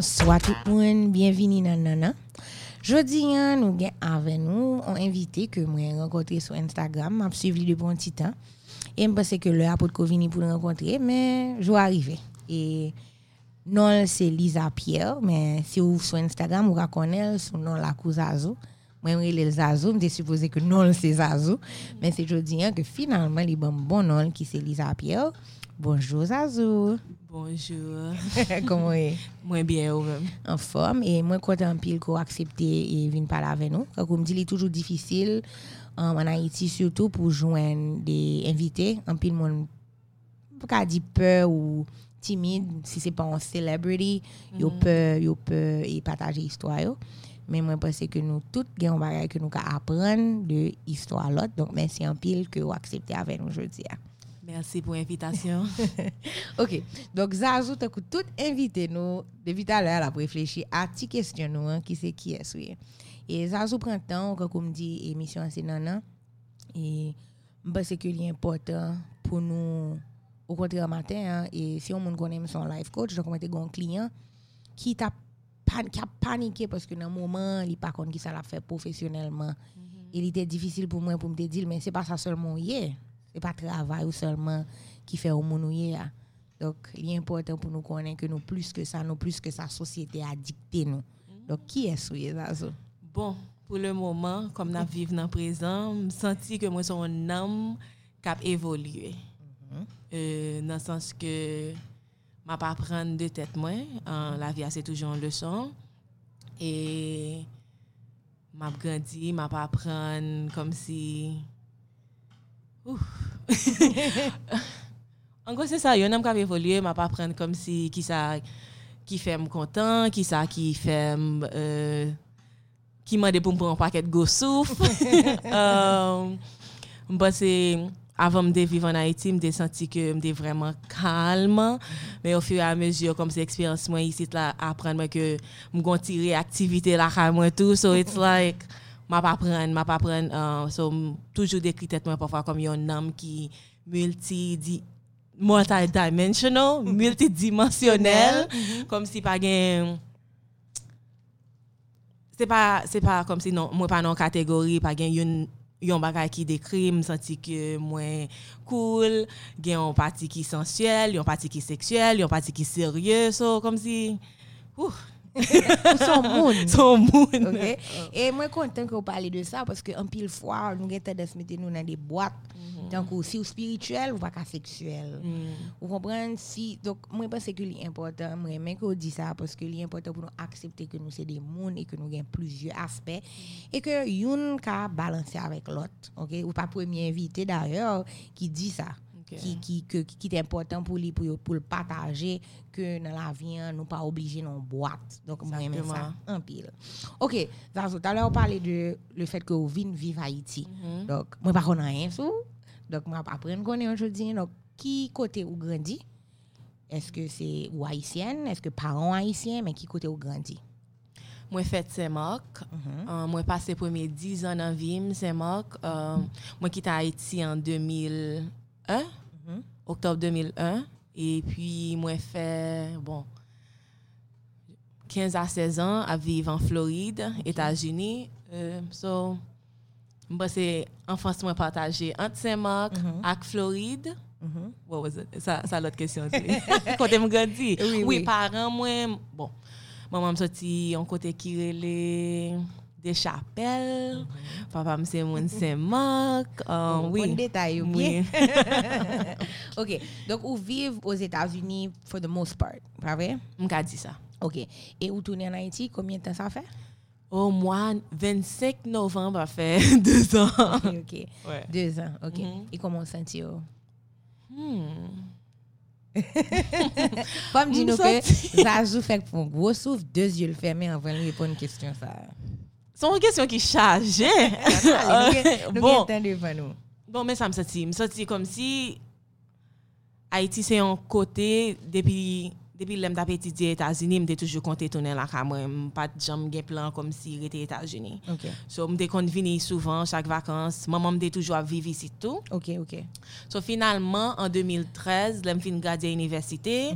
Bonsoir tout le monde, bienvenue dans Nana. Jeudi, hein, nous avons avec nous un invité que j'ai rencontré sur Instagram, m'a suivi depuis un petit temps. Et je pense que l'heure pour Covid pour le rencontrer, mais je vais arriver. Et non, c'est Lisa Pierre, mais si vous sur Instagram, vous reconnaissez son nom la Zazo. Moi, je suis Zazo, je supposé que non, c'est Zazo. Mais c'est jeudi hein, que finalement, il y a un bon nom qui c'est Lisa Pierre. Bonjour Zazou. Bonjour. Comment est Moi bien ou même. En forme et moi content pile qu'on accepté et venir parler avec nous. Comme dit, il est toujours difficile um, en Haïti surtout pour joindre des invités, en pile monde pas dire peur ou timide si c'est pas un celebrity, mm. yo peur, e yo peur et partager histoire yo. Mais moi pense que nous toutes gagnons bagage que nous ca apprendre de histoire l'autre. Donc merci en pile que vous accepté avec nous aujourd'hui. Merci pour l'invitation. OK. Donc, Zazou, tu tout invité nous, depuis tout à l'heure, à réfléchir à tes questions, nous, hein, qui c'est qui est. Oui. Et Zazou prend le temps, comme dit, émission c'est nana. Et je pense que c'est important pour nous, au contraire, matin, hein, et si on connaît son life coach, donc on a un client qui t'a qui a paniqué parce que dans un moment, il pas qui ça l'a fait professionnellement. Mm -hmm. Il était difficile pour moi pour me dire, mais c'est pas ça seulement hier c'est pas travail ou seulement qui fait au monde donc il est important pour nous connaître que nous plus que ça nous plus que sa société a dicté nous donc qui est ce ça bon pour le moment comme nous vivons dans le présent je sens que moi suis un homme qui a évolué mm -hmm. euh, dans le sens que je pas apprendre de tête moi la vie c'est toujours une leçon. Et m'a grandi m'a pas apprendre comme si en gros, c'est ça. Il y a un homme qui a évolué, m'a pas prendre comme si qui ça qui fait me content, qui ça qui fait euh, qui m'a dit pour me un paquet de go souffle. euh, c'est avant de vivre en Haïti, je senti que j'étais vraiment calme. Mais au fur et à mesure, comme c'est expérience moi ici, là, apprendre que je tirer activité là, moi tout. So it's like, m'a pas prendre m'a pas prendre uh, so, toujours décrit tête moi parfois comme un homme qui multi di, multidimensional multidimensionnel mm-hmm. comme si pas gain c'est pas c'est pas comme si non moi pas dans catégorie pas gain une yon bagay qui décrit me senti que moi cool gain une partie qui sensuelle une partie qui sexuelle une partie qui sérieux so comme si ouh, son monde. Son monde. Okay? Et moi, content que vous parlez de ça parce qu'en pile fois, nous avons tendance à mettre nous dans des boîtes. Mm-hmm. Donc, si vous spirituel, ou pas sexuel. Mm. Vous comprenez? Si, donc, moi, je pense que c'est important. Moi, je que vous dites ça parce que c'est important pour nous accepter que nous sommes des mondes et que nous avons plusieurs aspects. Mm. Et que une ka balancer avec l'autre. OK? Ou pas premier invité d'ailleurs qui dit ça. ki, ki, ki, ki te important pou li, pou, pou l'pataje, ke nan la vyen nou pa oblije nan boate. Donk mwen men sa, an pil. Ok, Zazo, talè ou pale de le fet ke ou vin vive Haiti. Mm -hmm. Donk, mwen pa konan yon sou, donk mwen ap apren konen yon jodi, donk ki kote ou grandi? Eske se ou Haitienne? Eske paran Haitien? Men ki kote ou grandi? Mwen fèt Saint-Marc. Mm -hmm. euh, mwen pase premye 10 an an vim Saint-Marc. Euh, mwen kita Haiti an 2001. Octobre 2001. Et puis, moi, fait, bon, 15 à 16 ans à vivre en Floride. États-Unis. Euh, so, moi, c'est enfance moi partagée entre Saint-Marc mm -hmm. et Floride. Mm -hmm. What was it? Ça, ça l'autre question. Quand je grandi. Oui, oui, oui, parents, moi, bon, maman me sorti en côté qui relait des chapelles. -hmm. Papa me c'est mon Saint-Marc. Oui. Bon détail, oui. OK. Donc, vous vivez aux États-Unis for the most part, pas vrai? Je dit ça. OK. Et vous tournez en Haïti, combien de temps ça fait? Au mois 25 novembre, ça fait deux ans. OK. Ouais. Deux ans, OK. Mm -hmm. Et comment vous sentez Hmm. Comme dit nous que Zazou fait pour un gros souffle, deux yeux fermés avant de répondre à une question. ça. C'est une question qui charge. Nous bon. nous. Bon, mais ça me senti. Me senti comme si Haïti, c'est un côté depuis depuis que j'ai étudié aux États-Unis, j'ai toujours compté tourner là quand même, pas de plan comme si j'étais aux États-Unis. OK. So me souvent chaque vacances, maman me toujours à vivre ici tout. OK, OK. So finalement en 2013, j'ai fin garder l'université.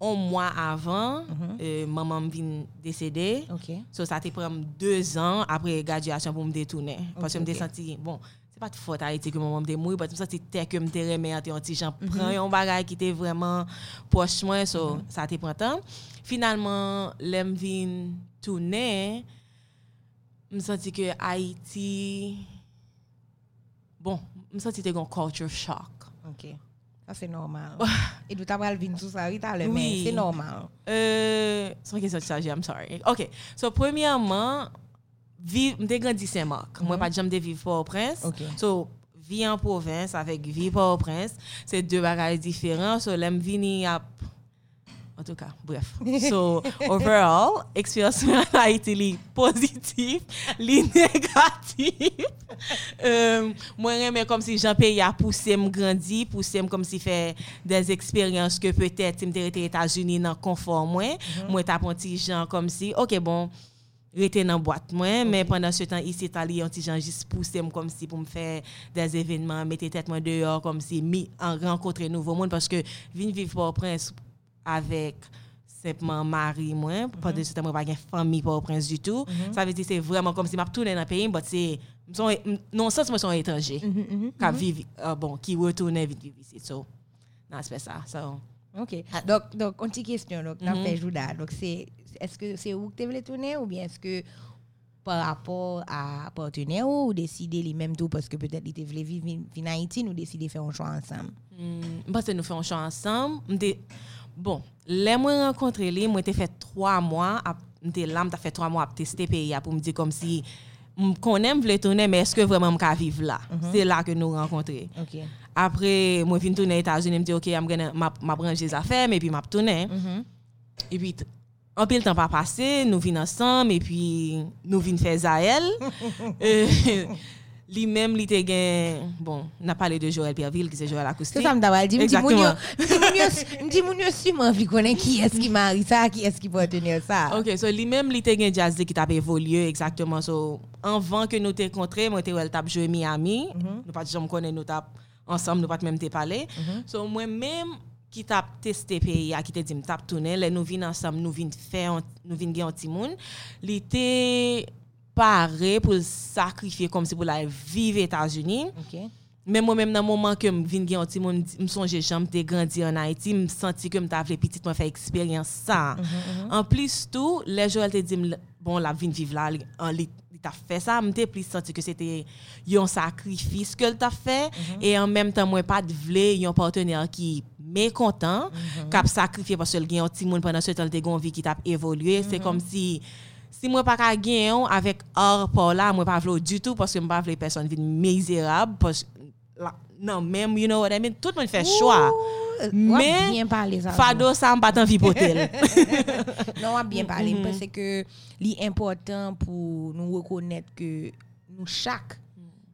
Un mois avant, euh, maman me vient décéder. OK. So, ça te prend deux ans après graduation pour me détourner. Parce que je me ok. senti, bon, c'est pas de faute à Haïti que maman me démouille, parce que je me senti tel que me remet en petit j'en Mhm. prends un bagage qui était vraiment proche moi, so, ça te prend temps. Finalement, l'aime vient tourner, je me senti que Haïti, bon, je me senti que un culture shock. Ça, c'est normal. Et tout à l'heure, venir sous ça, mais c'est normal. Euh, c'est une question de charge, I'm sorry. OK. So, premièrement, vivre, m'te grandi Saint-Marc. Moi, pas de jamais vivre Port-au-Prince. OK. So, vie en province avec vie Port-au-Prince, c'est deux bagages différents. So, l'aime vini à en tout cas, bref. So, overall, expérience a été li positif, li négatif. Euh, moi, j'aime comme si Jean-Pierre a poussé me grandir, poussé me comme si fait des expériences que peut-être si m'étais aux États-Unis dans confort moi, moi un petit gens comme si OK bon, rester dans boîte moi mais pendant ce temps ici Italie petit gens juste poussé me comme si pour me faire des événements mettre tête moi dehors comme si mi en rencontrer nouveau monde parce que vinn vivre pour prince avec simplement mari moi pendant ce temps moi pas une famille pour prince du tout ça veut dire c'est vraiment comme si m'a tourné dans le pays mais c'est non sens moi sont étranger qui vivent euh, bon qui retourne vivre ici so non c'est pas ça so OK. Donc, donc, une petite question. Donc, Mhm. on fait Judas. Donc, c'est, est-ce que c'est où que tu voulais tourner ou bien est-ce que par rapport à partenaire ou décider les mêmes tout parce que peut-être ils voulaient vivre en Haïti, nous décider de faire un choix ensemble? Hmm, parce que nous faisons un choix ensemble. Bon, les moi rencontré lui, moi t'ai fait trois mois, m'te là, m'ta fait trois mois à tester pays pour me dire comme si m connais m'vle tourner mais est-ce que vraiment m'ka vivre là? C'est là que nous rencontrés. OK. après moi vinn tourner aux États-Unis me dit OK m'a m'a branché des affaires et puis m'a tourner. Mhm. et puis en pile temps pas passé nous vinn ensemble et puis nous vinn faire Zaël Euh, lui-même il gen bon on a parlé de Joël Pierreville qui c'est Joël Acoustique C'est ça me dit, me dit, me me moun yo sûrement envie connaître qui est-ce qui marie ça, qui est-ce qui partenaire ça. Ok, so lui-même, il était un jazz qui t'a évolué exactement. So, avant que nous t'ai rencontrés, moi, t'ai elle t'a joué Miami. Nous pas jamais connaître nous t'a ensemble, nous pas même t'ai parlé. So, moi-même, qui t'a testé pays, qui t'a dit, m't'a tourné, là, nous venons ensemble, nous venons faire, nous venons gagner un petit monde. Il était paré pour le sacrifier comme si pour la vivre aux États-Unis. OK. Mais moi-même, dans le moment que je viens de petit monde, je me songe jamais de grandir en Haïti, je me senti que je t'avais petit, moi faire expérience ça. En plus, tout, les gens te dit, bon, la vie vivre là, en t'a fait ça, je me plus senti que c'était un sacrifice que t'a fait. Et en même temps, moi, pas de vle, un partenaire qui mécontent, qui a sacrifié parce que le un petit monde pendant ce temps, il a une vie qui t'a évolué. C'est comme si si moi pas gagner avec hors par là moi pas vle du tout parce que moi pas vle personne misérable parce non même you know what I mean? Tout le monde fait choix Mais, fado ça me pas envie pour Non, on a bien parlé. Parce que l'important pour nous reconnaître que nous chaque,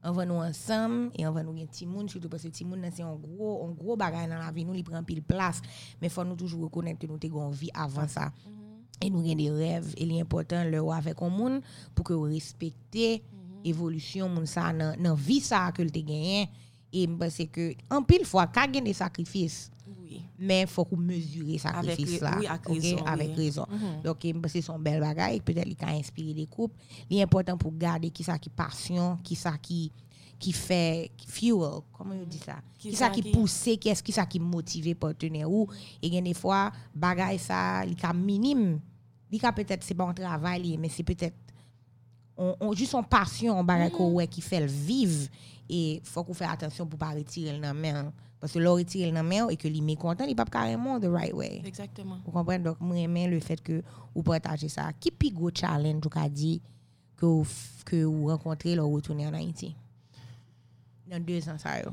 on va nous ensemble et on va nous gagner petit monde, surtout parce que petit monde c'est un gros, un gros bagage dans la vie, nous, il prend pile place. Mais faut nous toujours reconnaître que nous avons une vie avant ça. Et nous avons des rêves. Et l'important, le avec un monde pour que vous respectez l'évolution moun ça dans dans vie ça que vous gagné. Et parce que, en pile fois, quand il y a des sacrifices, oui mais il faut qu'on mesure les sacrifices là. oui, avec raison, Avec oui. raison. Donc, eh, c'est son bel bagage. Peut-être qu'il a inspiré des couples. L'important pour garder qui ça qui passion, qui ça qui qui fait fuel, comment on dit ça? Qui Qui ça qui qui- pousse, qui est-ce qui ça qui motive partenaire ou et des fois bagage ça, il est minime. Bika peut-être c'est bon travail, mais c'est peut-être on, on, juste son passion en barre mm. qui fait le vivre. Et il faut qu'on fasse attention pour ne pas retirer le main. Parce que l'on retire le main et que les mécontents, ils pas carrément the right way. Exactement. Vous comprenez? Donc, moi, j'aime le fait que vous partagez ça. Qui pigo challenge, vous dit, que vous, que vous rencontrez le retourner en Haïti? Dans deux ans, ça y hmm.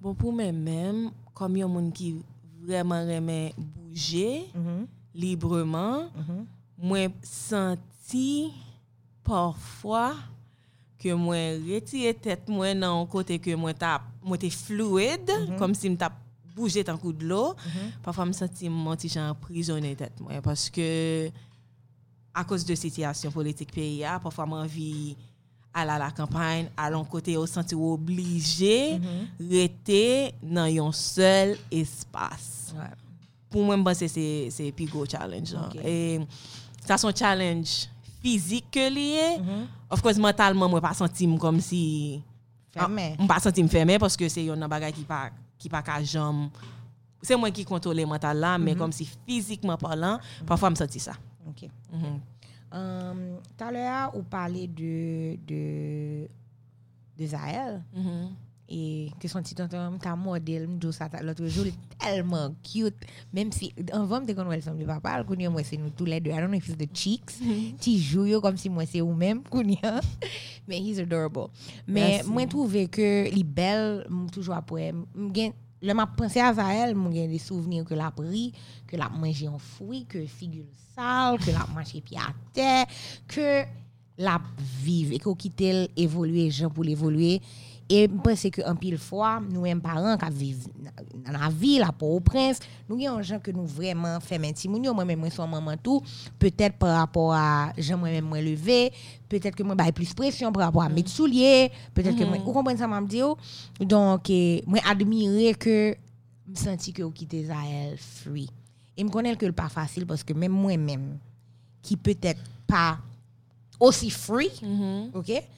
Bon, pour moi-même, comme il y a qui vraiment aime bouger Mhm, librement. Mhm. moi senti parfois que moi retirer tête moi dans un côté que moi moi t'es fluide comme si t'a bougé tant coup de l'eau. Parfois me senti petit genre emprisonné tête moi parce que à cause de situation politique pays parfois m'envie al a la kampany, alon kote yo senti ou oblije, rete nan yon sel espas. Ouais. Pou mwen mbanse se, se pi go challenge. lan. Ok. E, sa son challenge fizik ke liye. Of course, mentalman mwen pa sentim kom si... Fermé. Ah, Mwen pa sentim fermé, paske se yon nan bagay ki pa, ki pa ka jam... Se mwen ki kontrole mental la, men kom si fizikman parlant, parfwa m senti sa. Ok. Um, Talè a ou pale de, de, de Zahel mm -hmm. E te son ti tonton mta model mdou sa ta lotre Jou li telman cute. Mem si, an vam te kon wèl som li papal Kounye mwen se nou tou lè dwe I don't know if it's the cheeks mm -hmm. Ti jou yo kom si mwen se ou mem kounye Men he's adorable. Men mwen trouve ke li bel Mwen toujwa pou em Mwen gen Le map pense a Zahel, moun gen de souvenir ke la pri, ke la manje an fwi, ke figul sal, ke la manje pi a te, ke la vive, e ko kitel evolue, jen pou l'evolue, E mpense ke an pil fwa, nou em paran ka vive nan la vil, la pou ou prens, nou gen an jan ke nou vreman fèm intimoun yo, mwen mwen mwen son maman tou, petèt par rapport a jan mwen mwen mwen leve, petèt ke mwen baye plus presyon par rapport a met mm. soulier, petèt ke mwen, mm. ou kompren sa mam diyo, oh. donk eh, mwen admire ke m senti ke ou kite za el free. E m konen ke l pa fasil, paske mwen mwen mwen, ki petèt pa osi free, mm -hmm. ok,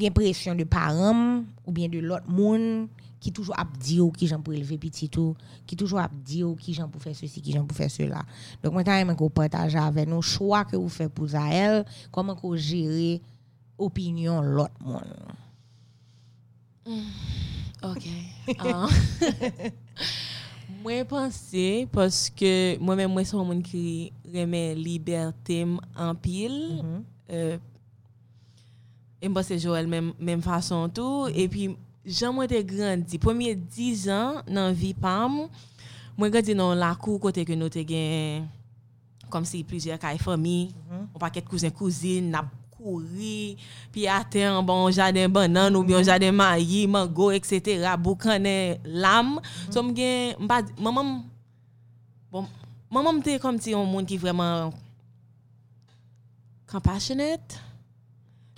j'ai pression de parents ou bien de l'autre monde qui toujours ap di ou qui j'en pour élever petit tout, qui toujours ap di ou qui j'en pour faire ceci, qui j'en pour faire cela. Donc maintenant, qu'on partage avec nous choix que vous faites pour elle, comment qu'on gérer opinion l'autre monde. Mm, OK. ah. Mwen panse, paske mwen men mwen son moun ki reme libertem an pil, mm -hmm. euh, e mba se Joël men, men fason tou. E pi, jan mwen te grandi. Premier 10 an nan vi pam, mwen grandi nan lakou kote ke nou te gen kom si plizye kay fami, ou paket kouzen kouzin, nap kouri, pi ate an bon jaden banan ou bien jaden mayi, mango, etc. Boukane lam. So m gen, mba, maman, bon, maman te kom ti yon moun ki vreman compassionate.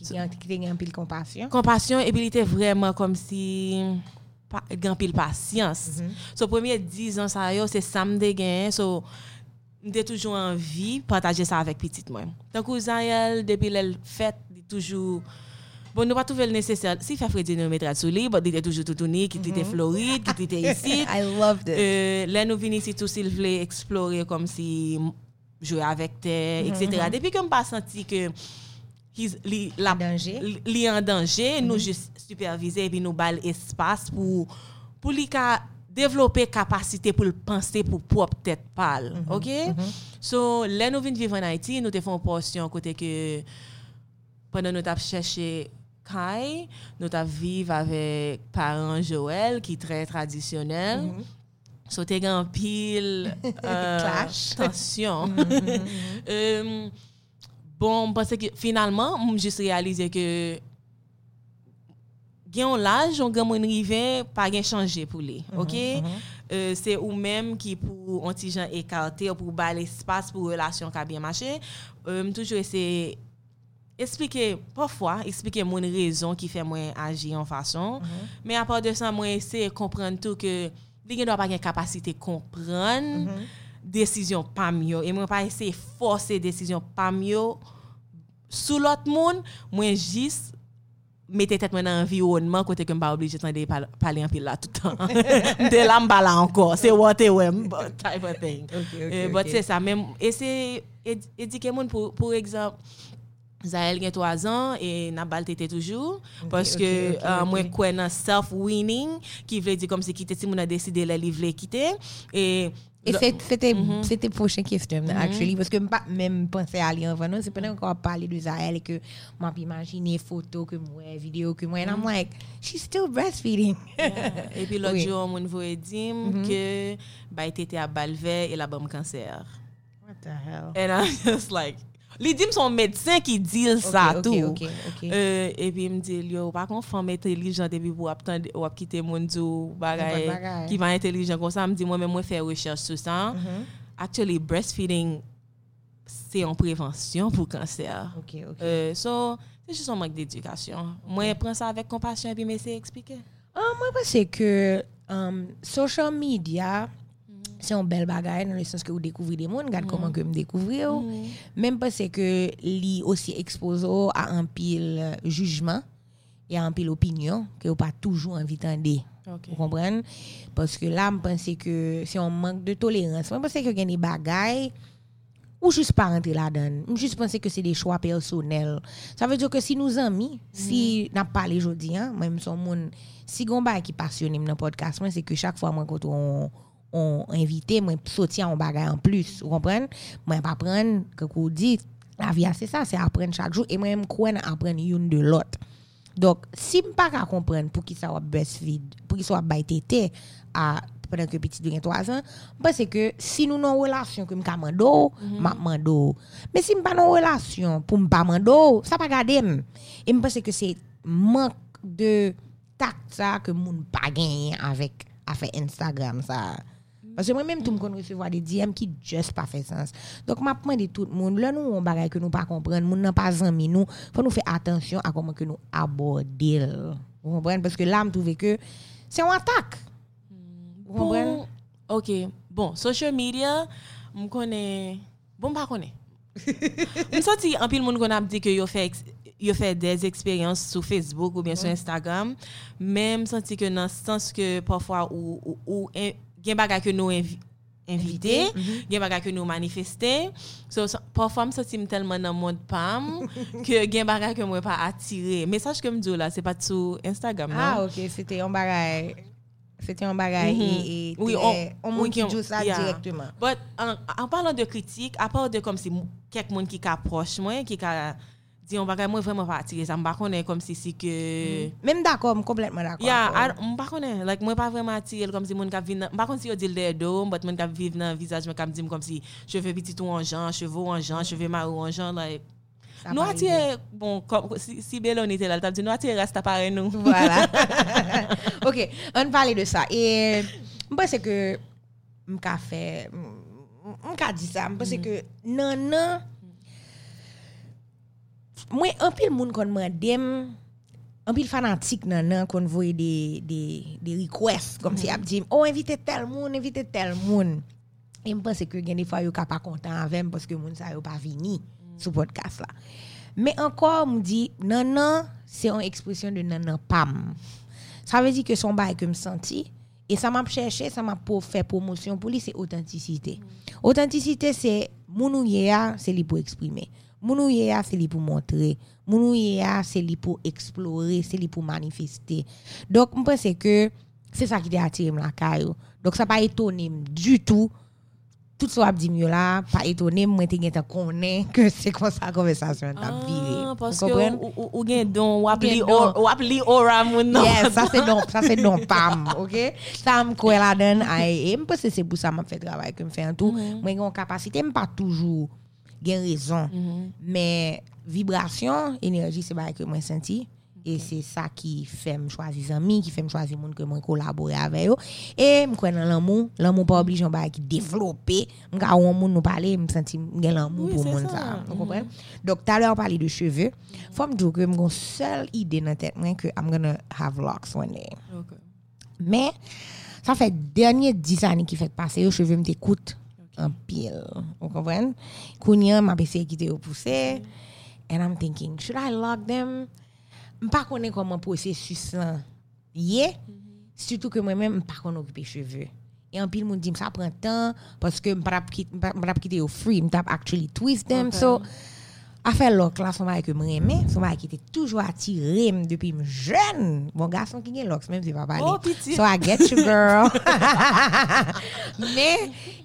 Qui a un pile compassion. Compassion, et puis il était vraiment comme si gan pile patience. So premier 10 ans ça yo, c'est ça me gen. So m'était toujours envie partager ça avec petite moi. Donc Zayel depuis elle fait il toujours Bon, nous pas trouvé le nécessaire. Si fait Freddy nous mettra sous lui, bon, il était toujours tout tourné, qui était Floride, qui était ici. I love this. Euh, là, nous venons ici, tout s'il voulait explorer comme si jouer avec terre, etc. Depuis que je pas senti que li, la, En danger. li- li en danger, nous juste superviser et puis nous bal espace pour, pour lui ka développer capacité pour penser pour propre tête pâle. OK? So, là, nous venons vivre en Haïti, nous te faisons portion côté que pendant nous avons cherché Kai, nous avons vivre avec parents Joël qui est très traditionnel. So te gen pile euh, Clash. tension. Euh, bon, parce que finalement, j'ai juste réalisé que yon l'âge, on gen moun rive, pa gen chanje pou li, ok? Euh, c'est ou même qui pour gens écarté ou pour bal espace pour relation qui a bien marché. Euh, toujours essayer expliquer parfois expliquer mon raison qui fait moi agir en façon. Mais à part de ça moi essayer comprendre tout que li gen doit pas gen capacité comprendre décision pas mieux et moi pas essayer forcer décision pas mieux sous l'autre monde moi juste mettez tête dans environnement côté que m'pas obligé de parler en pile là tout le temps. De là m'pas là encore. C'est what type of thing Ok, ok, Euh, but c'est ça. Même et c'est éd- éduquer monde pour pour exemple Zael gen 3 ans et Nabal tete toujours parce que euh, moi quoi dans self winning qui veut dire comme si quitter si mon a décidé livre quitter. Et Et c'était Mhm. c'était prochaine question actually parce que pas même penser à aller en non, c'est pendant qu'on parler de Zahel et que m'a imaginer photos que moi vidéos que moi and I'm like she's still breastfeeding. Et puis l'autre jour mon voyait dire que bah tete a balvé et la bam cancer. What the hell? And I'm just like Li di m son medsen ki dil okay, sa okay, tou. Okay, euh, e pi m di yo, pa kon fom entelijan debi pou wap, wap kite moun djou bagay, bagay ki van entelijan kon sa. M di mwen mwen fè recherche sou sa. Mm -hmm. Actually, breastfeeding se yon prevensyon pou kanser. Euh, so, se jis son mank dedikasyon. Mwen pren sa avèk kompasyon epi mè se eksplike. Ah, mwen pwese ke um, social media... c'est un bel bagage dans le sens que vous découvrez des mondes, regarde comment que me découvrir. Même parce que li aussi exposé à un pile euh, jugement et à un pile opinion que vous pas toujours envie d'entendre. Ok. Vous comprenez? Parce que là, je pense que c'est un manque de tolérance. Je pense que y a des bagailles ou juste pas rentrer là-dedans. Je juste penser que c'est des choix personnels. Ça veut dire que si nous amis, si n'a pas parlé aujourd'hui, hein, même son monde, si bagay qui passionné dans le podcast, c'est que chaque fois moi quand on on invité, moi sortir un bagay en plus, vous comprenez? Moi pas prendre que vous dit la vie c'est ça, c'est apprendre chaque jour et moi me à apprendre une de l'autre. Donc, si je pas comprendre pour qui ça va breastfeed, pour qui ça va tété à pendant que petit de 3 ans, parce que si nous avons une relation que je mando, m'a mando. Mais si je pas une relation pour me pas mando, ça pas garder. Et je pense que c'est manque de tact ça que moun pas gagné avec avec Instagram ça. Parce que moi-même, tout le monde recevoir des DM qui juste pas fait sens. Donc, je demande tout le monde, là, nous, on bagay que nous pas comprendre, nous n'a pas amis, nous, faut nous faire attention à comment que nous aborder. Vous comprenez? Parce que là, je trouve que c'est une attaque. Vous comprenez? Ok. Bon, social media, je connais. Bon, pas connais. Je senti un pile monde qu'on a dit que yo fait yo fait des expériences sur Facebook ou bien sur Instagram, même senti que dans le sens que parfois ou ou, ou gen bagay que nous invi- invité, gen bagay que nous manifester. So, so, parfois me senti tellement dans mode pam que gen bagay que moi pas attiré. Message que me dis là, c'est pas sur Instagram non? Ah, ok, c'était un bagay. C'était un bagay Mhm. et, et Oui, on- on, oui, joue ça yeah. directement. But en, en parlant de critique, à part de comme si monde qui approche moi, qui ka dit on bagay vraiment pas attiré ça, me pas connaît comme si c'est que Même d'accord, je suis complètement d'accord. Yeah, I, m pa konen, like mwen pa vreman atire comme si moun kap vin nan, m pa kon si yo dil de do, but moun kap viv nan visaj mwen kap dim comme si cheveux petit ou en jan, cheveux en jan, cheveux marou en jan, like Ça nou va atire, bon, kom, si, si Belon était là, t'as dit nou atire reste pare nou. Voilà. ok, on parlait de ça. Et je pense que je fait. Je dit ça. Je pense que non, non. Moi, un pile monde qu'on m'a dem un pile fanatique nan nan qu'on voit des des des requests comme si ap dit oh invite tel monde invite tel monde et je pense que gen des fois yo ka pas content avec parce que moun sa yo pas vini sur podcast là mais encore me dit non non c'est une expression de non non pam. Ça veut dire que son bail que me senti et ça m'a cherché ça m'a pour faire promotion pour lui c'est authenticité. Authenticité c'est a c'est lui pour exprimer mounouye a c'est lui pour montrer. Mounouye a c'est lui pour explorer c'est lui pour manifester. Donc je pense que c'est ça qui t'a attiré la caillou donc ça pas étonné du tout. Tout ce que dit mieux là pas étonné moi gen connaît que c'est comme ça la conversation t'a viré. Ah, parce que ou, ou, ou gen don, ou ap Gen li don. or- ou ap li aura moun nan. Yes, ça c'est donc ça c'est donc pam, OK? Ça me quoi la donne et me pense que c'est pour ça m'a fait travail que me fait en tout. Moi j'ai une capacité me pas toujours gen raison. Mais vibration, énergie c'est pas que moi senti. Et c'est ça qui fait me choisir amis, qui fait me choisir monde que moi collaborer avec eux et me connais l'amour, l'amour pas obligé on qui développer, me ka on monde nous parler, me senti gen l'amour Oui, pour monde ça. Vous comprenez Donc tout à l'heure on parlait de cheveux. Faut me dire que mon seule idée dans la tête moi que I'm gonna have locks one day. Mais ça fait dernier 10 années qui fait passer aux cheveux me t'écoute an pil. Ou kompren? Kounyen, m ap eseye kite yo puse. And I'm thinking, should I lock them? M pa konen koman prosesus lan. Ye? Yeah? Mm -hmm. Soutou ke mwen men m pa konen okupe cheve. E an pil moun di m sa pren tan, paske m pa ap kite yo free, m tap actually twist them. Okay. So, Afè lòk la, son mari ke m remè, son mari ki te toujwa atirem depi m jen. Bon gason ki gen lòks, mèm se pa pale. Oh, piti! So I get you, girl. Mè,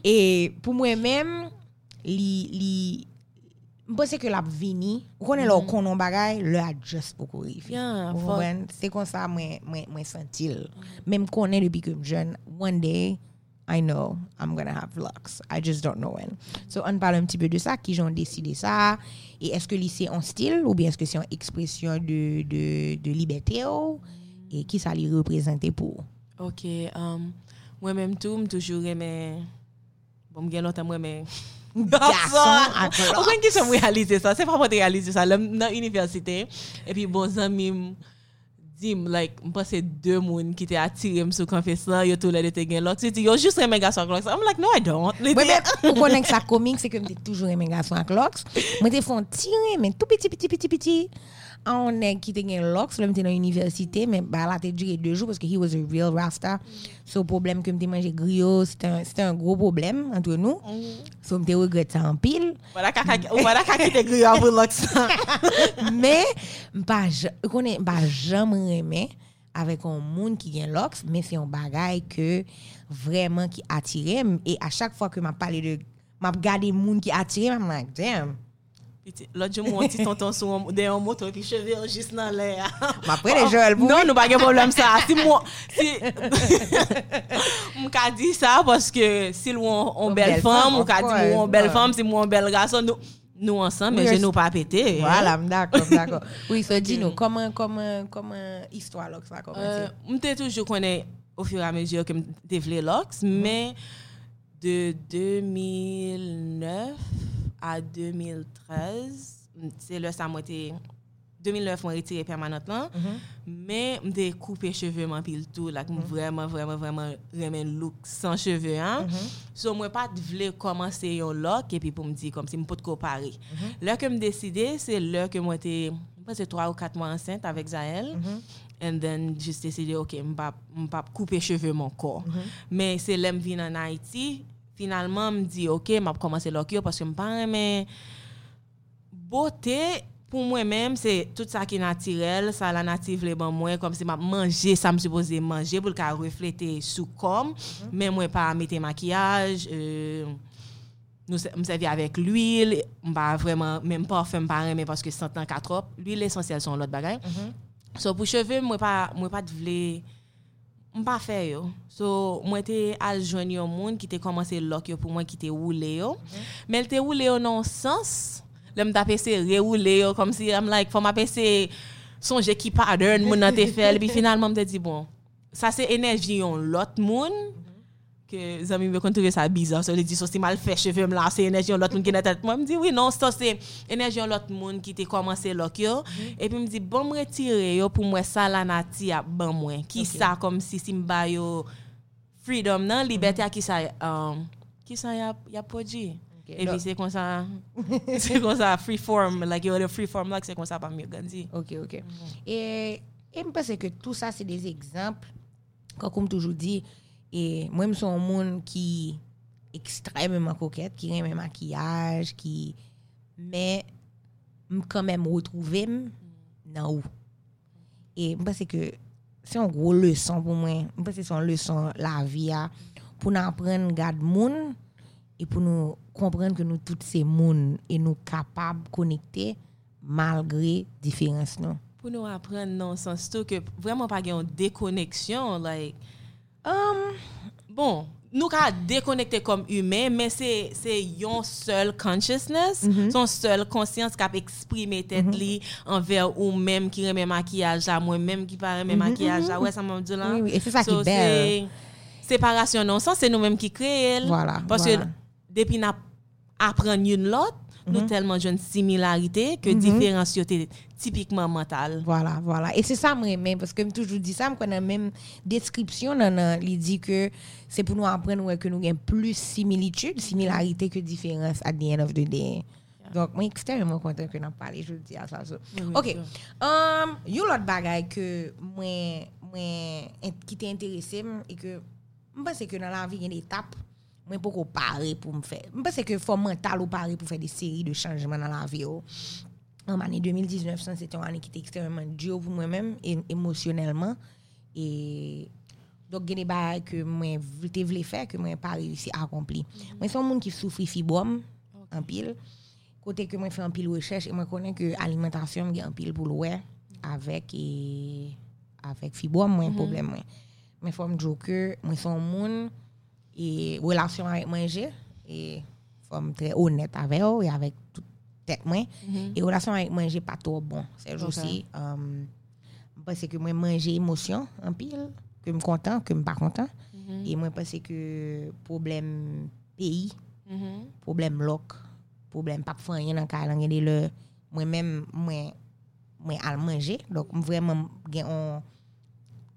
e pou mwen mèm, li, li, m posè ke l ap vini, ou konen lò mm-hmm. konon bagay, lò a just pou kou rifi. Yeah, fò. Se kon sa mwen, mwen, mwen sentil. Mèm konen depi ke m jen, one day, I know I'm gonna have lux. I just don't know when. So, on parle un petit peu de ça, qui j'en décidé ça, et est-ce que c'est en style ou bien est-ce que c'est en expression de, de, de liberté et qui ça les représenter pour? Ok, um, moi-même tout, m toujours aimé. Bon, m gen longtemps moi-même. Gason akor. Ou kwen ki se mwen realize sa, se pa mwen te realize sa, lèm nan universite, epi bon zan mim dim, like, mpase de moun ki te atire m sou konfes la, yo tou le de te gen lòk, se ti yo jist remen gason ak lòk. I'm like, no, I don't. Mwen mwen, pou konen sa komik, se ke m te toujou remen gason ak loks, mwen te fon tire, men tou piti, piti, piti, piti. An neg ki te gen loks, lè mwen te nan universite, men ba la te dure 2 jou, paske he was a real rasta. So problem ke mwen te manje griot, c'était un gros problem entre nou. So mwen te regret sa an pil. Wala kaka, wala kaka te gri avou lok sa. Men, mpa j- konen, mpa jam reme avèk an moun ki gen loks, men se yon bagay ke vreman ki atire m. E a chak fwa ke m ap pale de, m ap gade moun ki atire m, I'm like, damn. Lò di moun ti tonton sou an- de yon moto, pi cheve yon jist nan lè. M ap prene jol pou Non, nou pa gen problem sa. Si moun, si, m ka di sa, paske si lou an, an An bel bel fam, femme, ou ka of di course, moun an bel ouais. fam, si moun an bel gason, nou, nou ansan, men Oui, je nou pa pete. Voilà, m d'akor, m d'akor. Oui, so di nou, koman, koman, koman histwa loks la Euh, komanse? m te toujou konen au fur et à mesure ke m te vle loks, men de 2009 a 2013. Se lè sa mwen te... 2009 mwen retire permanent lan. Mm -hmm. Men mwen te koupe cheve mwen pil tou. Lak mwen mm -hmm. vreman, vreman, vreman remen look san cheve an. Mm -hmm. So mwen pat vle komanse yon lok epi pou mwen di kom se mwen pot kopare. Lè ke mwen deside, se lè ke mwen te... Mwen se 3 ou 4 mwen ansente avèk Zahel. Mm-hmm. And then just deside, ok, mwen pap koupe cheve mwen kor. Men mm-hmm. se lè mwen vin an Haiti... finalman m di, ok, m ap komanse lok yo, paske m pa remen Bote, pou mwen menm, se tout sa ki natirel, sa la nativ le ban mwen, kom se ma manje, sa m supose manje pou l ka reflete sou kom, men mwen pa mette makiyaj, euh, nou se, m sevi avek l'huil, m pa vreman, menm pa fèm pa reme paske sentan katrop, l'huil esensyel son lot bagay. So pou cheve, mwen pa, mwen pa te vle, m pa fe yo. So mwen te al jwen yo moun ki te komanse lok yo pou mwen ki te woule yo. Men te woule yo nan sens, lè m ta pese yo, kom si am like, fò ma pese sonje ki pattern moun nan te fel, bi finalman m te di bon, sa se enerji yon lot moun, ke zami me kontouve sa bizar, so le di so si mal fè cheve m la, se enerji yon lot moun ki nan tet, mwen m di oui, non, so se enerji yon lot moun ki te komanse lok yo, epi m di bon m retire yo pou mwen sa la nati ban mwen, ki Ok. sa kom si si m ba yo freedom nan, liberté a ki sa, um, ki sa ya, ya podji. Ok, Epi donc- se kon sa, se kon sa free form, like yo le free form like se kon sa pa myo ganzi. Ok, ok. E, e m pense ke tout sa se des ekzamp, kan koum toujou di, E mwen mson moun ki ekstrememan koket, ki reme makiyaj, ki... Men, m kanmen m wotrouvem nan ou. E m pase ke, se yon gro leson pou mwen, m pase se yon leson la via, pou nan apren gade moun, e pou nou kompren ke nou tout se moun, e nou kapab konekte malgre diferans nou. Pou nou apren nan sens tou ke vreman pa gen yon dekoneksyon, like... Um, bon, nou ka dekonekte kom humen, men se, se yon seul consciousness, son seul konsyans kap eksprime tet li anver ou menm ki reme makiyaj la, mwen menm ki pa reme makiyaj la, wè sa mwen di lan? Oui, oui, et c'est ça qui So, bel. se Separasyon non sens, se nou menm ki kreye el. Voilà, Paske voilà. depi na apren yon lot, nous mhm. tellement une similarité que mhm. différence était typiquement mentale. Voilà, voilà. Et c'est ça moi même parce que me toujours dit ça, me connais même description nan il dit que c'est pour nous apprendre que nous avons plus similitude, similarité que différence à the end of the day. Donc, moi, extrêmement content que nous parlé, je dis à ça. OK. Um, you lot bagay que moi, moi, qui t'intéressé et que, je pense que dans la vie, il y a des étapes mwen pou ko pare pou m fè. M pense ke fò mental ou pare pou fè de seri de chanjman nan la vi yo. An ane 2019, san se te an ane ki te ekstremement dio pou mwen men, e, emosyonelman, e dok gene bagay ke mwen te vle fè, ke mwen pa reyusi akompli. Mwen son moun ki soufri fibrom, an pil, kote ke mwen fè an pil rechèche, e mwen konen ke alimentasyon mwen gen an pil pou lwè, avèk e avèk fibrom mwen problem mwen. Mwen fòm joker, mwen son moun, e relasyon avèk manje, e fòm tre honet avè yo, e avèk tout tèt mwen, e relasyon avèk manje pa to bon. Se jou Ok. si, um, mwen pense ke mwen manje emosyon an pil, ke m kontan, ke m pa kontan, e mwen pense ke problem peyi, Problem lok. Problem pap fanyen nan ka lan gen de le. Men, mwen, mwen al manje. Dok mwen vremen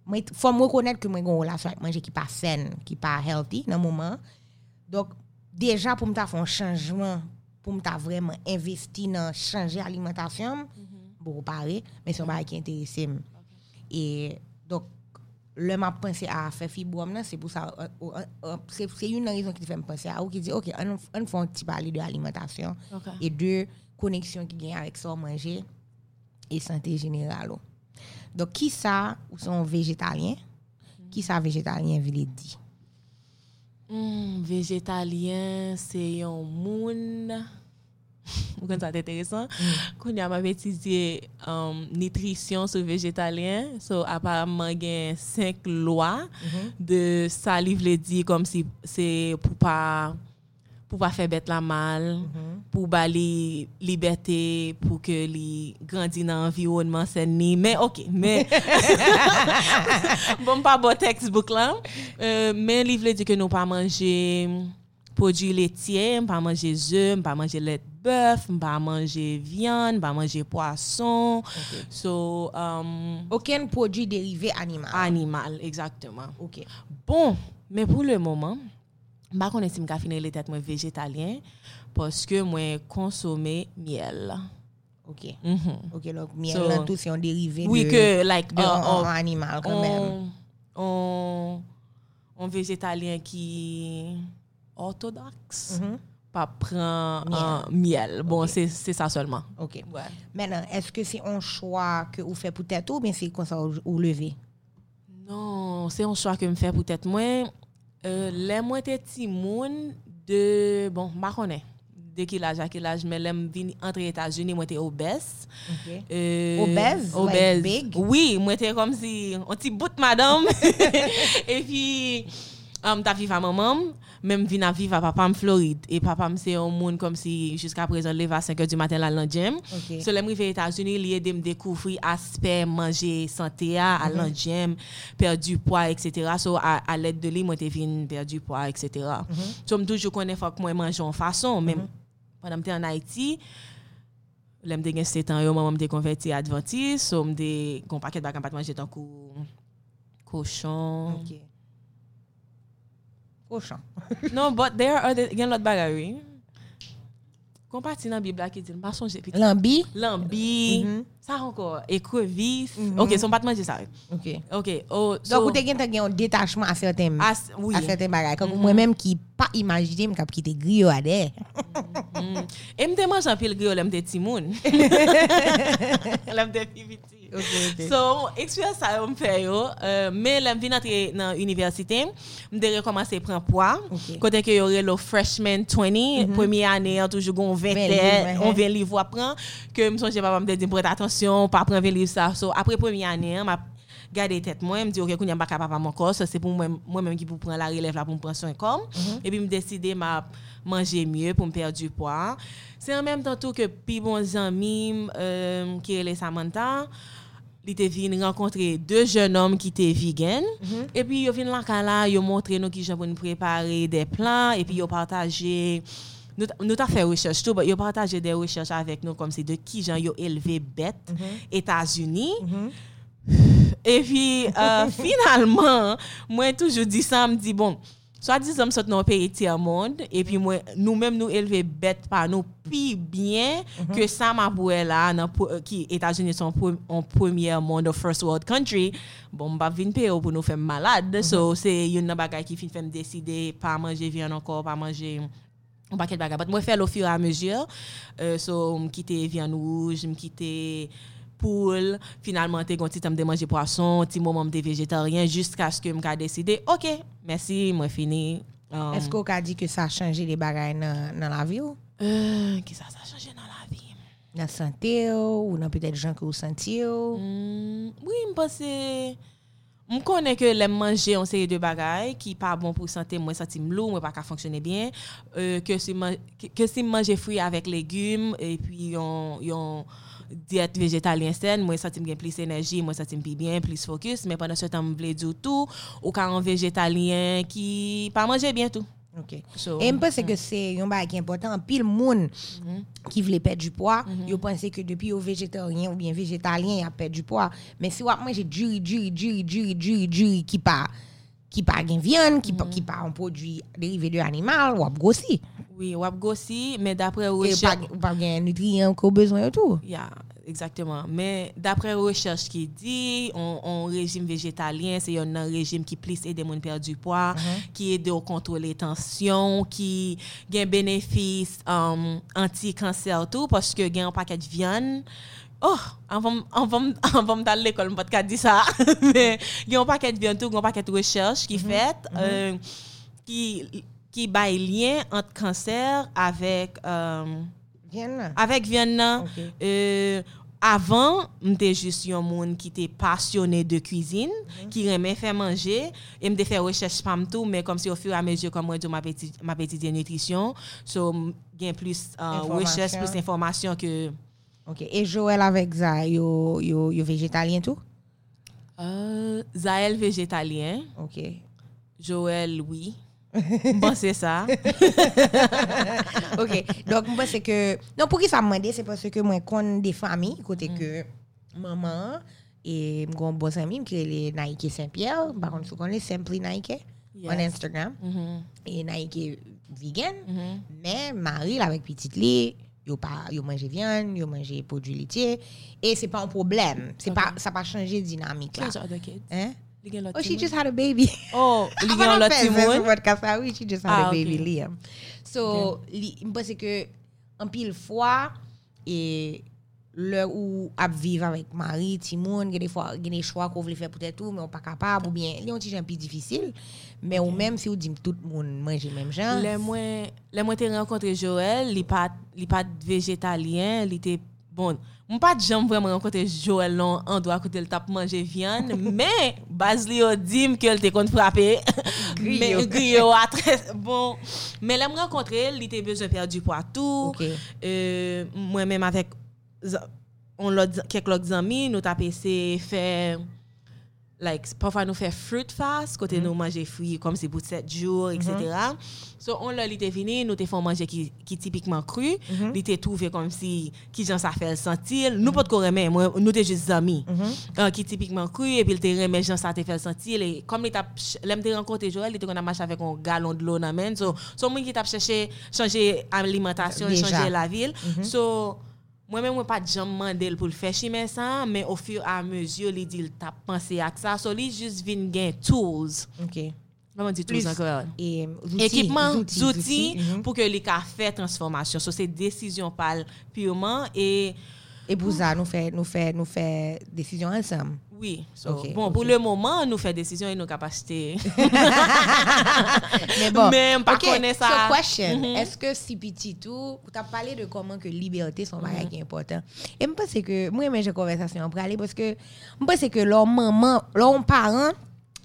gen on... Mwen, fò mwen konet ke mwen gen relasyon ak manje ki pa sen, ki pa healthy nan mouman. Dok, deja pou mta fon chanjman, pou mta vremen investi nan chanje alimentasyon, pou pare, men son ba ki interese m. E, dok, le m ap pense a fe fibouam nan, se pou sa, se yon nan rezon ki te fe m pense a, ou ki di, ok, an fon ti pale de alimentasyon, Ok. e de koneksyon ki gen avek sa manje, e sante general ou. Dok ki sa ou son vejetalyen, ki sa vejetalyen vile di? Mm, vejetalyen se yon moun, mwen kon sa te teresan, kon yaman betize um, nitrisyon sou vejetalyen, so aparamman gen 5 lwa mm -hmm. de sa li vile di kom si se pou pa... pour pas faire bête la mal, pour bali liberté, pour que li grandit dans l'environnement sain ni. Mais ok, mais bon pas bon textbook là. Euh, mais livre dit que nous pas manger produits laitiers, pas manger œufs, pas manger lait de bœuf, pas manger viande, pas manger poisson. So um, Aucun produit dérivé animal. animal exactement. Ok. Bon, mais pour le moment, je ne sais pas si je les têtes végétalien parce que moi consommer miel. Ok. Mhm. Ok, donc miel So- là, tout c'est un dérivé Oui, de, que like de uh, un- un animal quand même. on, végétalien qui orthodoxe Mhm. pas prend Miel. miel. Bon, c'est c'est ça seulement. Ok. Ouais. Maintenant, est-ce que c'est un choix que vous faites peut-être ou bien c'est comme ça ou, levé? Non, c'est un choix que me fait peut-être moi. Euh, lè mwen te ti moun de, bon, ma konen, de kilaj a kilaj, men lè m vin entre Etats-Unis, mwen te obez. Okay. Euh, obez? Obez. Like big? Oui, mwen te kom si, on ti bout madame. e pi... Um, ta vive a maman, même vina vive à papa en Floride. Et papa c'est un monde comme si jusqu'à présent, lève à 5 h du matin là l'Indien. Okay. So, les États-Unis, il aide me découvrir aspect manger santé à mm -hmm. perdre du poids, etc. So, à, à l'aide de lui, moi, te vin perdre du poids, etc. Mm -hmm. So, me toujours connais faut que moi mange en façon. Même mm -hmm. pendant que t'es en Haïti, l'aime de 7 ans, yo, maman me converti à Adventiste. So, me de, gon paquet de bagages, pas manger tant cochon. Okay. Kochon. non, but there are other, gen lot bagay we. Kompati nan bib la ki di, mba sonje piti. Lambi? Lambi. Mm -hmm. Sa anko, ekrevis. Mm -hmm. Ok, son pat manje sa. Ok. Ok. Oh, so, Donk ou te gen te gen yon detachman a certain, as, ah, oui. a certain bagay. Kakou mm -hmm. mwen menm ki pa imajine m kap ki te griyo ade. Mm-hmm. E mte manj anpil griyo lem te timoun. lem te pipiti. Ok, ok. So, expérience ça me fait yo, euh, mais l'aime entrer dans l'université, me de recommencer prendre poids. Côté que y aurait le freshman 20, première année, on toujours gon 20 20 livres, têtes, on ouais. 20 livres à prendre que me songe papa me dit prête attention, pas prendre 20 livres ça. So, après première année, m'a gardé tête moi, me dit OK, kounya pas capable encore, ça c'est pour moi moi même qui pour prendre la relève là pour me prendre soin corps. Et puis me décider m'a manger mieux pour me perdre du poids. C'est en même temps tout que puis bon ami euh, qui est les Samantha il était venu rencontrer deux jeunes hommes qui étaient vegan et puis ils viennent là là ils montré nous qui nous préparer des plans et puis ils partagé nous nous t'a fait recherche tout ils partagé des recherches avec nous comme c'est de qui gens ils élevé bête États-Unis. Et puis, euh, finalement, moi, toujours dit ça, me dit, bon, soit disant, nous sommes dans un pays tiers monde, et puis nous-mêmes, nous élever bête par nous, plus bien que ça, ma là, qui, États-Unis sont en premier monde, first world country, bon, bah, vin payer pour nous faire malade. So, c'est une bagaille qui fait me décider, pas manger viande encore, pas manger un paquet de bagages. Moi, faire au fur et à mesure. Euh, so, me quitter viande rouge, me quitter poule. Finalement, t'es gonti de manger poisson, petit moment me végétarien jusqu'à ce que me décidé, OK, merci, moi fini. Um, Est-ce qu'on a dit que ça a changé les bagages dans dans la vie ou? euh, qui ça, ça a changé dans la vie? Dans la santé ou? Ou dans peut-être gens que vous sentiez? Hmm, oui, je pense que je connais que les manger on série de bagailles qui pas bon pour santé moi senti lourd moi pas qu'à fonctionner bien euh, que si man- que, que si manger fruits avec légumes et puis on on diète végétalienne saine moi senti bien plus énergie moi senti plus bien plus focus mais pendant ce temps me voulais dire tout ou quand végétalien qui pas manger bien tout Ok. So, Et je pense que c'est un bagage important. Pile monde Mhm. qui voulait perdre du poids, ils pensent que depuis au végétarien ou bien végétalien, il a perdu du poids. Mais si vous mangez du du du du du du qui pas qui pas gain viande, qui pas Mhm. qui pas un produit dérivé de animal, ou grossi. Oui, wap gosi, mais d'après Et recherche... pas ou pas nutriments qu'on besoin et tout. Yeah, exactement. Mais d'après recherche qui dit, on, on régime végétalien, c'est un régime qui plus aide moun perdre du poids, qui aide au contrôler tension, qui a un bénéfice um, anti-cancer tout, parce que gain un paquet de viande. Oh, on on on va me dans l'école, je pas dire ça. Mais il y a un paquet de viande tout, un paquet de recherche qui fait, euh, qui, qui bail lien entre cancer avec... euh, avec Ok. euh, avant, m'étais juste un monde qui était passionné de cuisine, Mhm. qui aimait faire manger, et m'était fait recherche pas tout, mais comme si au fur et à mesure comme moi ma petite ma petite nutrition, so gain plus euh, Information. recherche, plus d'informations que OK. Et Joël avec ça, yo yo yo végétalien tout? euh, Zaël végétalien, OK. Joël oui. Bon, c'est ça. ok, donc moi c'est que... Non, pour qui ça m'a demandé, c'est parce que moi, connais des familles, côté que maman et mon bon ami qui est Nike Saint-Pierre, par contre, vous connaissez Simply Nike yes. on Instagram, mm -hmm. et Nike vegan, mm -hmm. mais Marie, avec petite lit, yo pas yo manger viande yo manger produits laitiers et c'est pas un problème c'est okay. pas ça pas changer dynamique là hein Oh, she just had a baby. Oh, li gen lot timoun? Oui, she just had ah, a baby, okay. Liam. So, okay. li, mpwese ke an pil fwa, e lè ou ap vive avèk mari, timoun, gen e chwa kou vle fè pou tè tou, men ou pa kapab, ou bien, li an ti jen pi difisil, men okay. ou mèm si ou dim tout moun manje mèm jan. Lè mwen te renkontre Joël, li pat vegetalien, li te... bon, mwen pa jam vreman renkote Joel non an do akote l tap manje vyan, men, baz li yo dim ke l te kon frape, men, griyo atres, bon, men lè m renkontre, li te bezon perdi po atou, okay. euh, mwen menm avèk, on lò, kek lòk zami, nou tapese fè, like parfois nous fait fruit fast côté nous manger fruits comme c'est pour 7 jours etc. So on l'a était venu nous te font manger qui qui typiquement cru, il était trouvé comme si qui gens ça fait sentir, nous pas de moi nous t'es juste amis. Euh, qui typiquement cru et puis te remet gens ça te fait sentir et comme il t'a l'aime te rencontrer Joël, il te qu'on a marché avec un gallon de l'eau dans main. So so moi qui t'a cherché changer alimentation, Déjà. changer la ville. So Mwen men mwen pa jam mandel pou l fè chimè sa, men ou fur a mezyo li di l tap panse ak sa, so li jist vin gen tools. Ok. Mwen mwen di tools ankor. Eh. E, Ekipman, zouti, mhm. pou ke li ka fè transformasyon. So se desisyon pal purman e... E bouza nou fè, nou fè, nou fè desisyon ansam. Oui. So, bon, pour le moment, nous fait décision et nos capacités. Mais bon. Mais on pas OK, connaît ça. So question, Mhm. est-ce que si petit tout, tu as parlé de comment que liberté son bagage Mhm. qui est important. Et je pense que moi j'ai conversation pour aller parce que je pense que leur maman, leurs parents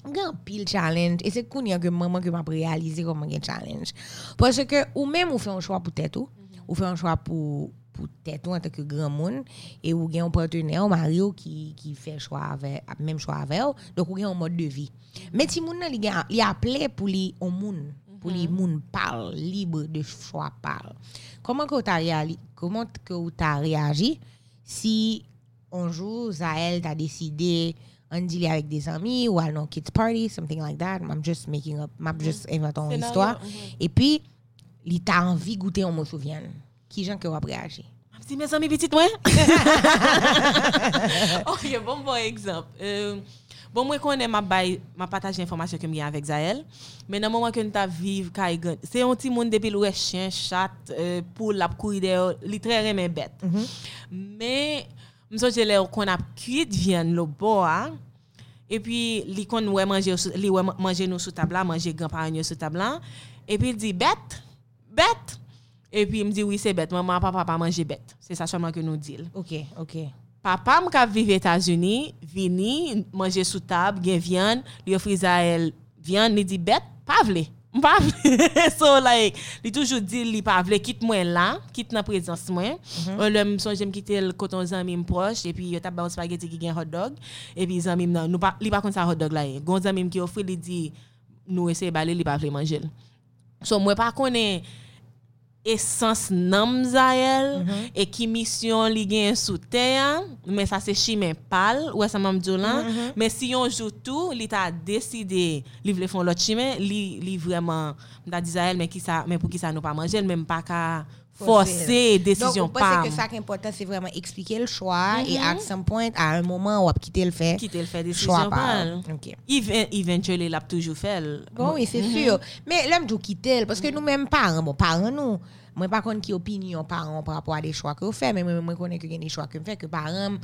un pile challenge et c'est qu'on y a que maman que m'a réalisé comment un challenge parce que ou même ou fait un choix pour tête ou ou fait un choix pour pour tête ou en tant que grand monde et ou gen un partenaire Mario qui qui fait choix avec même choix avec donc ou gen un mode de vie. Mais ti moun nan li li appelé pour li on moun pour les moun parle libre de choix parle. Comment que t'as réagi comment que t'as réagi si un jour Zael t'a décidé on dealer avec des amis ou à un kids party something like that I'm just making up I'm just inventant une histoire. mhm. et puis il t'a envie goûter un mot souviens qui gens que va réagir Si mes amis petites moi. ok, bon bon exemple. Euh, bon moi connais ma bail ma partage information que j'ai avec Zaël, mais dans le moment que nous grand, c'est un petit monde depuis le chien, chat euh, pour la courir dehors, li très remen bête. Mais m'so je l'air qu'on a cuit viande le bois et puis li kon ouais manger sou- li ouais manger nous sous table là, manger grand-parents sous table là et puis il dit bête, bête et puis il me dit oui c'est bête, maman papa pas manger bête. C'est ça seulement que nous dit. OK OK Papa m ka vive États-Unis, vini, manger sous table, gen viande, li offri Zaël viande, li di bête, pas vle. M pa vle. so like, li toujours dit li pas vle, quitte moi là, quitte dans présence moi. Le m sonje m quitte le coton zami proche et puis yo tap ba un spaghetti qui gen hot dog et puis zami m nan, nou pa li pa kon sa hot dog là. Gon zami m ki offri li di nou essayer balé li pas vle manger. So mwen pa konen esans nam zayel e ki misyon li gen sou teya, men sa se chimen pal, ou sa mam djo lan, men si yon jou tou, li ta deside li vle fon lot chimen, li, li vreman, mda di zayel, men, ki sa, men pou ki sa nou pa manjel, men pa ka force desisyon Donc, pam. que ça qui est important, c'est vraiment expliquer le choix et à some point, à un moment, on va quitter le fait. Kite l fè choix desisyon pal. pal. Ok. Even, eventually, l ap toujou fel. Bon, oui, c'est sûr. Mais l'homme tout quitter, parce que nous-mêmes, parents, bon, parents, nous, moi, par contre, qui opinion parents par rapport à des choix que vous faites, mais moi, je connais que y a des choix que vous faites, que parents,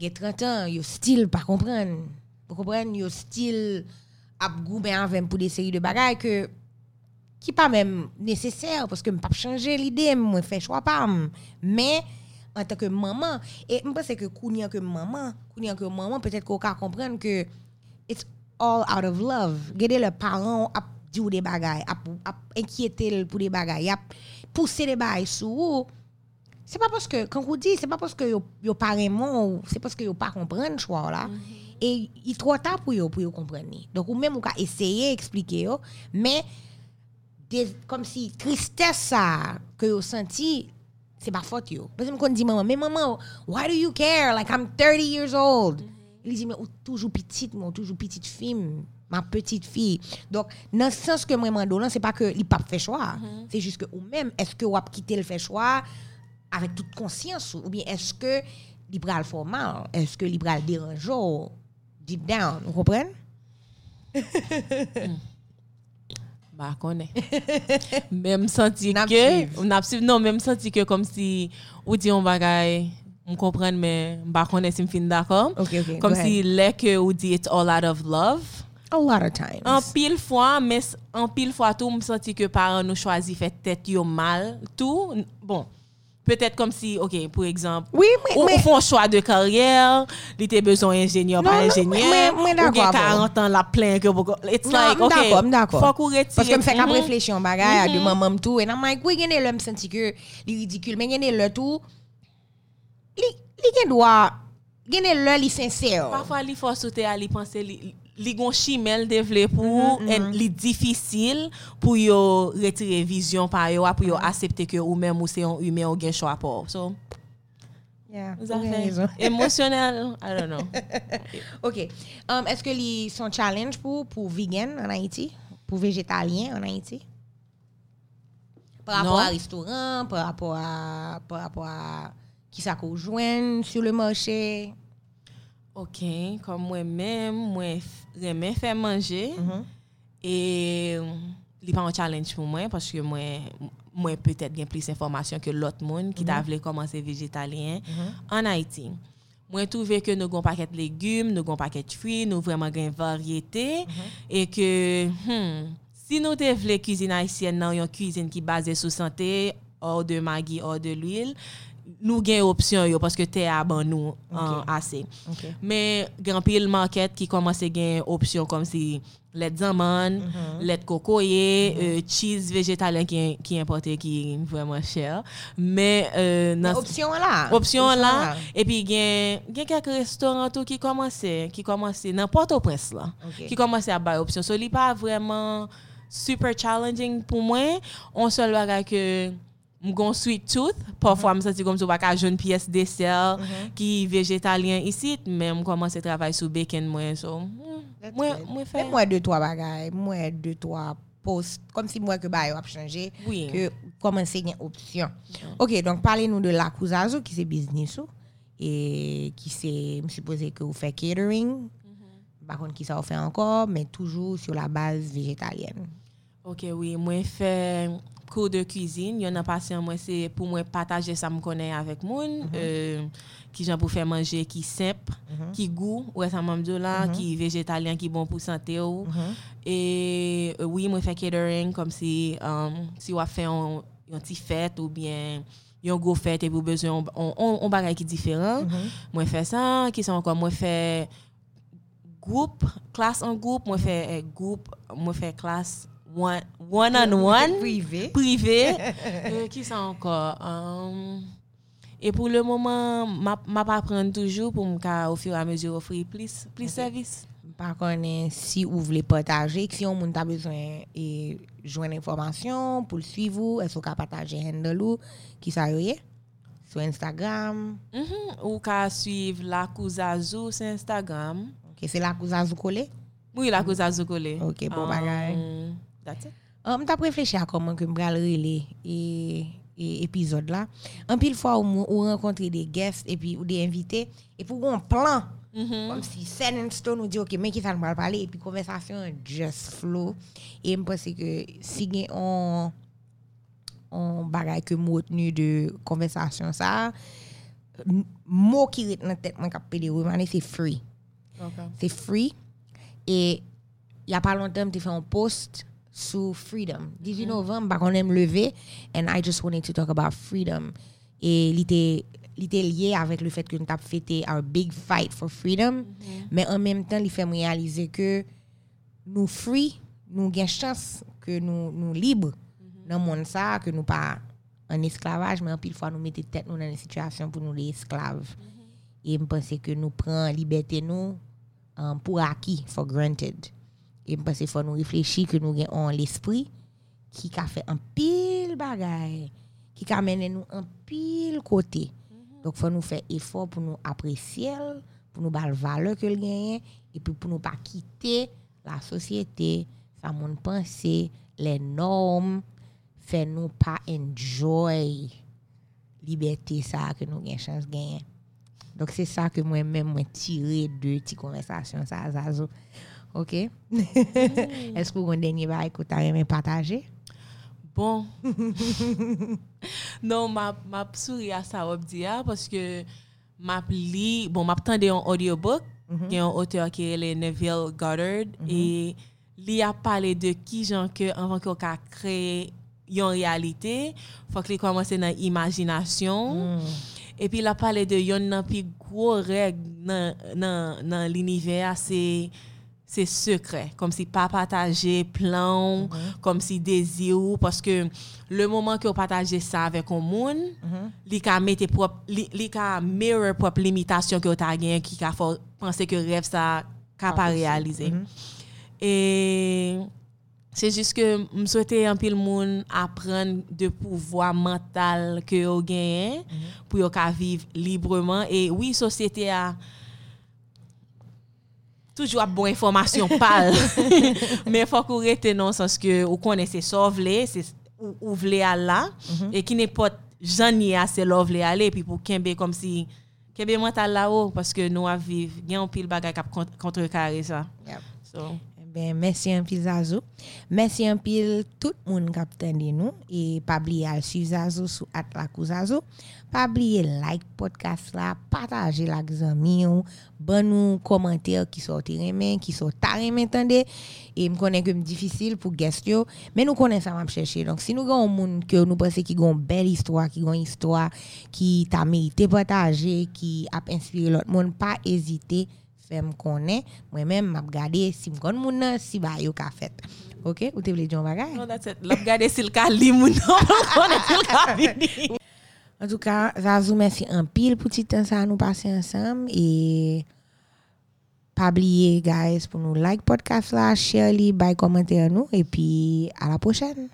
a 30 ans, ils style pas comprendre. Vous comprenez? Ils style à avec pour des séries de bagages que qui pas même nécessaire parce que je pas changer l'idée moi faire choix pas. Mais en tant que maman et je pense que kounya que maman kounya que maman peut-être qu'on peut comprendre que it's all out of love. Gade le parent a dit des bagages a, a inquiéter pour des bagages a pousser des bagages sur vous. C'est pas parce que quand vous dit c'est pas parce que yo pas vraiment c'est parce que yo pas comprendre choix là. Et il trop tard pour yo pour comprendre. Donc ou même ou ka essayer expliquer yo. Mais comme si tristesse ça que yo senti c'est pas faute yo. Parce que me dit maman mais maman why do you care? Like I'm 30 years old. Il dit mais ou toujours petite moi ou toujours petite fille ma petite fille. Donc dans ce sens que moi mando là c'est pas que il pas fait choix. C'est juste que ou même est-ce que ou a quitté le fait choix avec toute conscience? Ou bien est-ce que libéral formal est-ce que libéral dérangeant deep down vous comprenez? Ba konen. Mem senti suiv. nap suiv, non, mem senti ke kom si ou di yon bagay, m kompren men, ba konen si m fin d'akor. Ok, ok, Kom go si ahead. lè ke ou di it's all out of love. a lot of times An pil fwa, men s- an pil fwa tou m senti ke paran nou chwazi fè tèt yo mal, tou. N- Bon, peut-être kom si, ok, pou ekzamp, oui mais, ou, mais chwa de karyèr, li te bezon ingénieur Non, non, mais- mais ou bon. 40 ans la ke boko. It's Non, like, ok, d'accord, d'accord. retire. Parce que me fait qu'à réfléchir en de maman tout et I'm like oui gagner le me senti que li ridicule mais gagner le tout li li gen doit gagner le li sincère Parfois, li fò sote a li panse li gon chimel devle pou, mm -hmm, mm -hmm. li difisil pou yo retire vizyon pa yo, pou yo mhm. asepte ke ou men mouse yon humen ou gen chwa po. So, yeah, emosyonel, I don't know. ok, um, eske li son challenge pou, pou vegan an Haiti? Pou vegetalien an Haiti? Par rapport non. a restaurant, par rapport a, par rapport a ki sa ko jwen sur le moshè? Ok, kom mwen men, mwen remen fè manje, e li pa an challenge pou mwen, paske mwen, mwen peut-être gen plis informasyon ke lot moun ki ta vle komanse vegetalien an Haiti. Mwen touve ke nou gon paket legume, nou gon paket fri, nou vreman gen varyete, e ke, hmm, si nou te vle cuisine haisyen nan yon cuisine ki base sou sante, or de magi, or de l'huile, nou gen opsyon yo, paske te a ban nou an Ok. ase. OK. Men gen pil market ki komanse gen opsyon kom si let zaman, let kokoye, euh, cheese vegetalien ki, ki importe ki vreman chèr. Men euh, nan Option là. opsyon la, epi gen, gen kek restoran tou ki komanse, ki komanse nan Port-au-Prince la, Ok. ki komanse a bay opsyon. So li pa vreman super challenging pou mwen, on sol bagay ke m gon sweet tooth, parfwa m santi kom sou baka joun piyes desel ki vegetalien isit, men m komanse travay sou bacon mwen, so mm, That's mwen, good. mwen fè. Mais moi deux trois bagages, moi deux trois posts comme si moi que bah a changé que commencer une option. OK, donc parlez-nous de la Cousazo qui c'est business ou, et qui c'est me supposé que vous faites catering. Par contre qui ça vous fait encore mais toujours sur la base végétalienne. Ok, oui, mwen fè kou de cuisine. Yon nan pasyon mwen se pou mwen pataje sa m konen avèk moun. euh, ki jan pou fè manje ki semp, ki gou, wè sa mam do la, ki vegetalien, ki bon pou sante ou. E euh, oui, mwen fè catering kom si, um, si fè yon, yon ti fèt ou bien yon go fèt e pou bezwen on, on, on bagay ki diferan. Mwen fè sa, ki sa ankon mwen fè group, klas an group, mwen fè eh, group, mwen fè klas one, one on one, Privé. privé. Euh, Ki sa ankon? Um, e pou le mouman, ma, ma pa pren toujou pou mka ou fur a mesur ofri plis, plis servis. Par konen, si ou vle pataje, si yon moun ta bezwen e jwen informasyon pou l suivou, esou ka pataje handle ou, ki sa yoye? Sou Instagram? Mhm, Ou ka suiv la Kouzazou sur Instagram. Ok, se la Kouzazou kole? Oui, la Kouzazou kole. Ok, bon. Um, That's it. M ta prefleche a koman ke m bral rele e, e epizod la. An pil fwa ou, mou- ou renkontre de guest e pi ou de invite, e pou gon plan. Kom si set in stone ou di, ok, men ki sa nou bral pale, e pi konversasyon just flow. E m pense ke si on, on bagay ke mou otenu de konversasyon sa, m- mou ki ret nan tet mwen kap pede ou, mane se free. C'est free. Et il n'y a pas longtemps, j'ai fait un post sous freedom. 18 novembre, on aime lever, and I just wanted to talk about freedom. Et l'idée lié avec le fait que nous avons fêté our big fight for freedom, mm-hmm. mais mhm. en même temps, il fait me réaliser que nous free, nous gagnons chance, que nous, nous libres mm-hmm. dans le monde ça, que nous pas en esclavage, mais en pile fois, nous mettons tête nous dans des situations pour nous les esclaves. Mm-hmm. E Et je pense que nous prenons liberté nous um, pour acquis, for granted. E mpase fwa nou reflechi ke nou gen an l'esprit ki ka fe an pil bagay, ki ka menen nou an pil kote. Mm -hmm. Dok fwa nou fe efor pou nou apresyel, pou nou bal vale ke l genyen, epi pou nou pa kite la sosyete, sa moun pense, le norm, fe nou pa enjoy liberté sa ke nou gen chans genyen. Dok se sa ke mwen men mwen tire de ti konversasyon sa zazo. OK? Est-ce que vous avez un dernier bail que vous avez partagé? Bon. non, ma ma souri à ça wap di a parce que m'a li, bon m'a tande un audiobook, qui est un auteur qui est Neville Goddard et li a parlé de qui gens que avant qu'on ka créer une réalité, faut que li commence dans imagination. Et puis il a parlé de yon nan pi gros règle dans dans l'univers c'est c'est secret, comme si pas partager plan, comme si désir parce que le moment que vous partagez ça avec un monde, li ka mette propre li, mirror propre limitation que vous avez qui faut penser que rêve ça ka pas réaliser. Et c'est juste que je souhaitais un pile monde apprendre de pouvoir mental que vous gagnez pour yo ka vivre librement. Et oui société a toujours bon information pâle mais faut qu'on rete le sens que ou connaissez ça vle c'est ou, ou vle à là et qui n'est pas jani à là vle aller puis pour kembe comme si kembe mental là haut parce que nous à vivre un pile bagay k'ap contre contrecarrer ça. Yep. so Ben, merci un pile. Merci un pile tout le monde qui a entendu nous. Et pas oublier suivre Zazo sur Atlakou Zazo. Pas oublier like podcast là, partager la amis bon nous commentaires qui sont remè, qui sont remè tande. Et me connais que difficile pour guest yo, mais nous connaissons ça m'a chercher. Donc si nous avons un monde que nous pensons qui a une belle histoire, qui a une histoire qui t'a mérité partager, qui a inspiré l'autre monde, pas hésiter fèm konen, mwen men map gade si mkon moun nan, si ba yo ka fèt. Ok? Ou te vle diyon bagay? Non, that's it. Lop gade sil ka li moun nan, konen sil ka vini. En tout ka, Zazou men fi an pil pou titan sa nou pase ansam, e... Pabliye, guys, pou nou like podcast la, share li, bay komenter nou, e pi a la pochen.